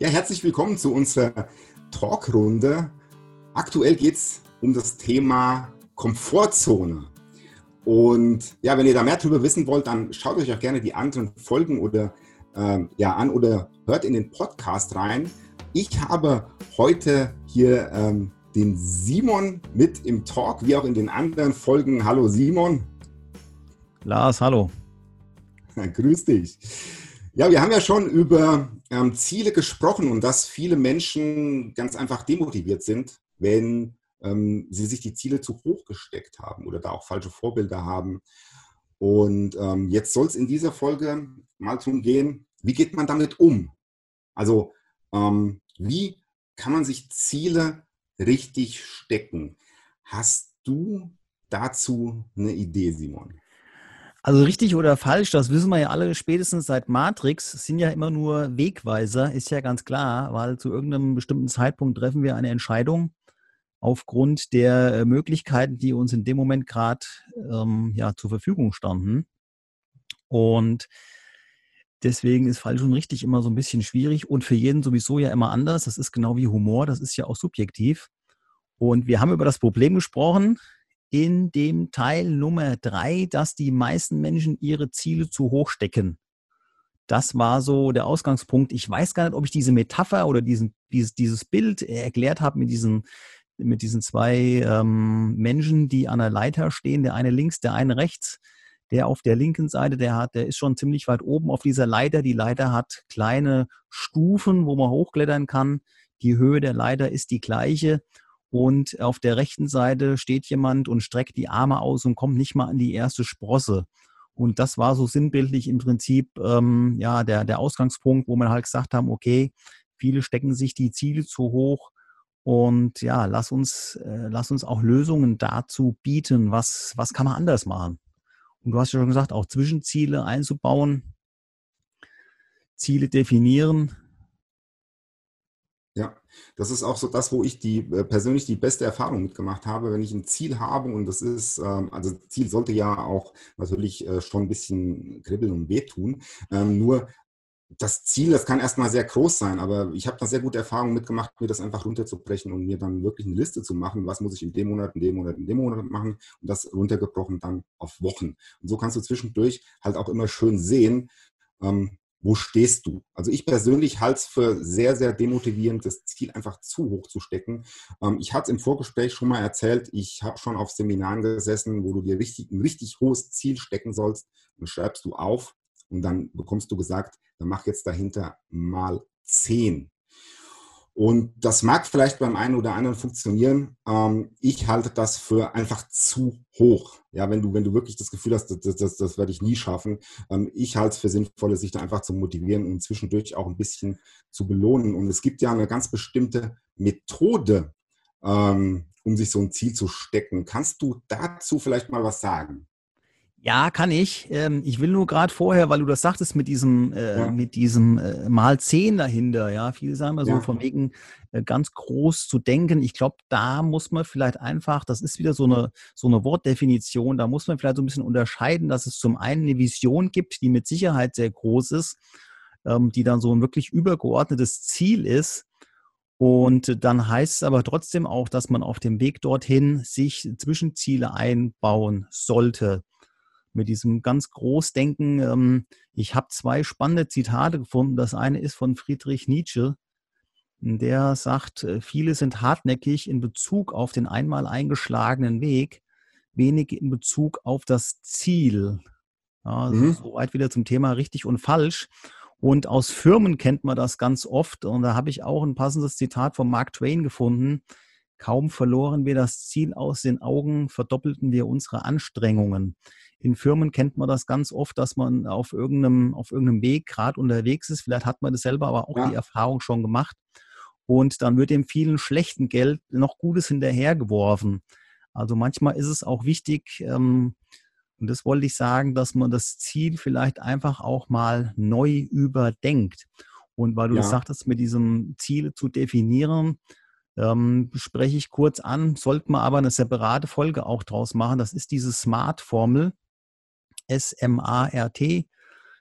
Ja, herzlich willkommen zu unserer Talkrunde. Aktuell geht es um das Thema Komfortzone. Und ja, wenn ihr da mehr darüber wissen wollt, dann schaut euch auch gerne die anderen Folgen oder äh, ja an oder hört in den Podcast rein. Ich habe heute hier ähm, den Simon mit im Talk, wie auch in den anderen Folgen. Hallo Simon. Lars, hallo. Grüß dich. Ja, wir haben ja schon über ähm, Ziele gesprochen und dass viele Menschen ganz einfach demotiviert sind, wenn ähm, sie sich die Ziele zu hoch gesteckt haben oder da auch falsche Vorbilder haben. Und ähm, jetzt soll es in dieser Folge mal darum gehen, wie geht man damit um? Also ähm, wie kann man sich Ziele richtig stecken? Hast du dazu eine Idee, Simon? Also richtig oder falsch, das wissen wir ja alle spätestens seit Matrix, sind ja immer nur Wegweiser, ist ja ganz klar, weil zu irgendeinem bestimmten Zeitpunkt treffen wir eine Entscheidung aufgrund der äh, Möglichkeiten, die uns in dem Moment gerade ähm, ja, zur Verfügung standen. Und deswegen ist falsch und richtig immer so ein bisschen schwierig und für jeden sowieso ja immer anders. Das ist genau wie Humor, das ist ja auch subjektiv. Und wir haben über das Problem gesprochen, in dem Teil Nummer drei, dass die meisten Menschen ihre Ziele zu hoch stecken. Das war so der Ausgangspunkt. Ich weiß gar nicht, ob ich diese Metapher oder diesen, dieses, dieses Bild erklärt habe mit diesen, mit diesen zwei ähm, Menschen, die an der Leiter stehen, der eine links, der eine rechts. Der auf der linken Seite, der hat, der ist schon ziemlich weit oben auf dieser Leiter. Die Leiter hat kleine Stufen, wo man hochklettern kann. Die Höhe der Leiter ist die gleiche und auf der rechten Seite steht jemand und streckt die Arme aus und kommt nicht mal an die erste Sprosse. Und das war so sinnbildlich im Prinzip ähm, ja der, der Ausgangspunkt, wo man halt gesagt haben, okay, viele stecken sich die Ziele zu hoch und ja, lass uns, äh, lass uns auch Lösungen dazu bieten. Was, was kann man anders machen? Und du hast ja schon gesagt, auch Zwischenziele einzubauen, Ziele definieren, das ist auch so das, wo ich die äh, persönlich die beste Erfahrung mitgemacht habe, wenn ich ein Ziel habe und das ist, ähm, also Ziel sollte ja auch natürlich äh, schon ein bisschen kribbeln und wehtun. Ähm, nur das Ziel, das kann erstmal sehr groß sein, aber ich habe da sehr gute Erfahrungen mitgemacht, mir das einfach runterzubrechen und mir dann wirklich eine Liste zu machen, was muss ich in dem Monat, in dem Monat, in dem Monat machen und das runtergebrochen dann auf Wochen. Und so kannst du zwischendurch halt auch immer schön sehen, ähm, wo stehst du? Also ich persönlich halte es für sehr, sehr demotivierend, das Ziel einfach zu hoch zu stecken. Ähm, ich hatte es im Vorgespräch schon mal erzählt, ich habe schon auf Seminaren gesessen, wo du dir richtig, ein richtig hohes Ziel stecken sollst und schreibst du auf und dann bekommst du gesagt, dann mach jetzt dahinter mal zehn. Und das mag vielleicht beim einen oder anderen funktionieren. Ähm, ich halte das für einfach zu hoch. Ja, wenn du, wenn du wirklich das Gefühl hast, das, das, das werde ich nie schaffen. Ähm, ich halte es für sinnvoll, sich da einfach zu motivieren und zwischendurch auch ein bisschen zu belohnen. Und es gibt ja eine ganz bestimmte Methode, ähm, um sich so ein Ziel zu stecken. Kannst du dazu vielleicht mal was sagen? Ja, kann ich. Ähm, ich will nur gerade vorher, weil du das sagtest mit diesem, äh, ja. mit diesem äh, mal 10 dahinter, ja, viele sagen mal so ja. von wegen äh, ganz groß zu denken. Ich glaube, da muss man vielleicht einfach, das ist wieder so eine, so eine Wortdefinition, da muss man vielleicht so ein bisschen unterscheiden, dass es zum einen eine Vision gibt, die mit Sicherheit sehr groß ist, ähm, die dann so ein wirklich übergeordnetes Ziel ist. Und dann heißt es aber trotzdem auch, dass man auf dem Weg dorthin sich Zwischenziele einbauen sollte mit diesem ganz Großdenken. Ähm, ich habe zwei spannende Zitate gefunden. Das eine ist von Friedrich Nietzsche. Der sagt, äh, viele sind hartnäckig in Bezug auf den einmal eingeschlagenen Weg, wenig in Bezug auf das Ziel. Ja, also mhm. Soweit wieder zum Thema richtig und falsch. Und aus Firmen kennt man das ganz oft. Und da habe ich auch ein passendes Zitat von Mark Twain gefunden. Kaum verloren wir das Ziel aus den Augen, verdoppelten wir unsere Anstrengungen in Firmen kennt man das ganz oft, dass man auf irgendeinem, auf irgendeinem Weg gerade unterwegs ist. Vielleicht hat man das selber aber auch ja. die Erfahrung schon gemacht. Und dann wird dem vielen schlechten Geld noch Gutes hinterhergeworfen. Also manchmal ist es auch wichtig, ähm, und das wollte ich sagen, dass man das Ziel vielleicht einfach auch mal neu überdenkt. Und weil du ja. das sagtest, mit diesem Ziel zu definieren, ähm, spreche ich kurz an, sollte man aber eine separate Folge auch draus machen. Das ist diese Smart-Formel. S-M-A-R-T.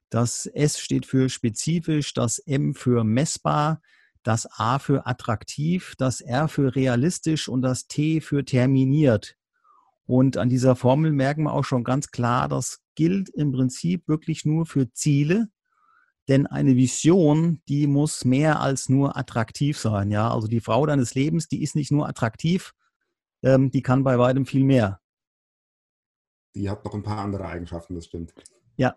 Das S steht für spezifisch, das M für messbar, das A für attraktiv, das R für realistisch und das T für terminiert. Und an dieser Formel merken wir auch schon ganz klar, das gilt im Prinzip wirklich nur für Ziele, denn eine Vision, die muss mehr als nur attraktiv sein. Ja, also die Frau deines Lebens, die ist nicht nur attraktiv, ähm, die kann bei weitem viel mehr. Die hat noch ein paar andere Eigenschaften, das stimmt. Ja,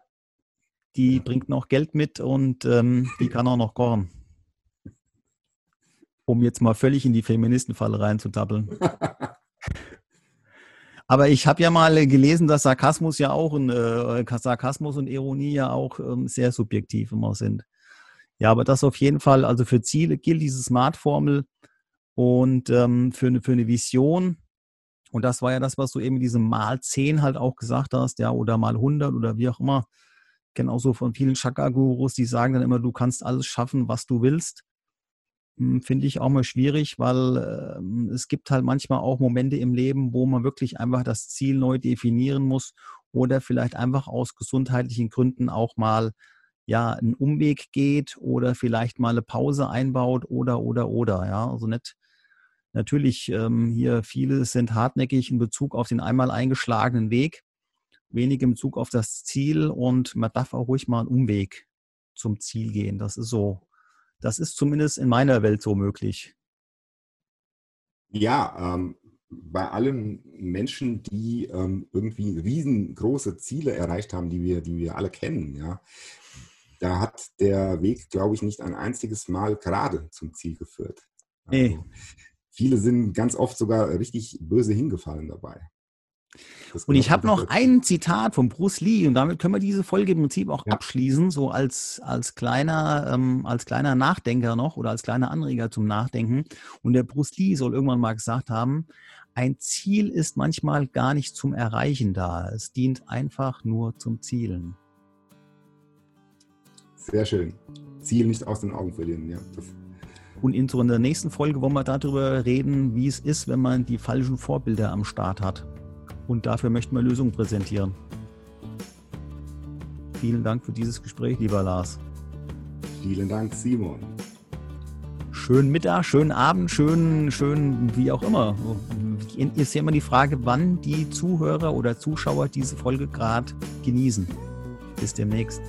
die ja. bringt noch Geld mit und ähm, die kann auch noch kochen. Um jetzt mal völlig in die Feministenfalle reinzutappeln. Aber ich habe ja mal gelesen, dass Sarkasmus ja auch ein, äh, Sarkasmus und Ironie ja auch ähm, sehr subjektiv immer sind. Ja, aber das auf jeden Fall, also für Ziele gilt diese Smart-Formel und ähm, für, eine, für eine Vision. Und das war ja das, was du eben in diesem Mal 10 halt auch gesagt hast, ja, oder mal 100 oder wie auch immer. Genauso von vielen Chakra-Gurus, die sagen dann immer, du kannst alles schaffen, was du willst. Hm, finde ich auch mal schwierig, weil äh, es gibt halt manchmal auch Momente im Leben, wo man wirklich einfach das Ziel neu definieren muss oder vielleicht einfach aus gesundheitlichen Gründen auch mal ja einen Umweg geht oder vielleicht mal eine Pause einbaut oder oder oder ja also nicht natürlich ähm, hier viele sind hartnäckig in Bezug auf den einmal eingeschlagenen Weg, wenig in Bezug auf das Ziel und man darf auch ruhig mal einen Umweg zum Ziel gehen. Das ist so das ist zumindest in meiner Welt so möglich. Ja, ähm, bei allen Menschen, die ähm, irgendwie riesengroße Ziele erreicht haben, die wir, die wir alle kennen, ja, da hat der Weg, glaube ich, nicht ein einziges Mal gerade zum Ziel geführt. Also, nee. Viele sind ganz oft sogar richtig böse hingefallen dabei. Und ich habe noch ein Zitat von Bruce Lee und damit können wir diese Folge im Prinzip auch ja. abschließen, so als, als, kleiner, ähm, als kleiner Nachdenker noch oder als kleiner Anreger zum Nachdenken. Und der Bruce Lee soll irgendwann mal gesagt haben, ein Ziel ist manchmal gar nicht zum Erreichen da. Es dient einfach nur zum Zielen. Sehr schön. Ziel nicht aus den Augen verlieren, ja. Das und in so einer nächsten Folge wollen wir darüber reden, wie es ist, wenn man die falschen Vorbilder am Start hat und dafür möchten wir Lösungen präsentieren. Vielen Dank für dieses Gespräch, lieber Lars. Vielen Dank, Simon. Schönen Mittag, schönen Abend, schönen, schönen, wie auch immer. Ist ja immer die Frage, wann die Zuhörer oder Zuschauer diese Folge gerade genießen. Bis demnächst.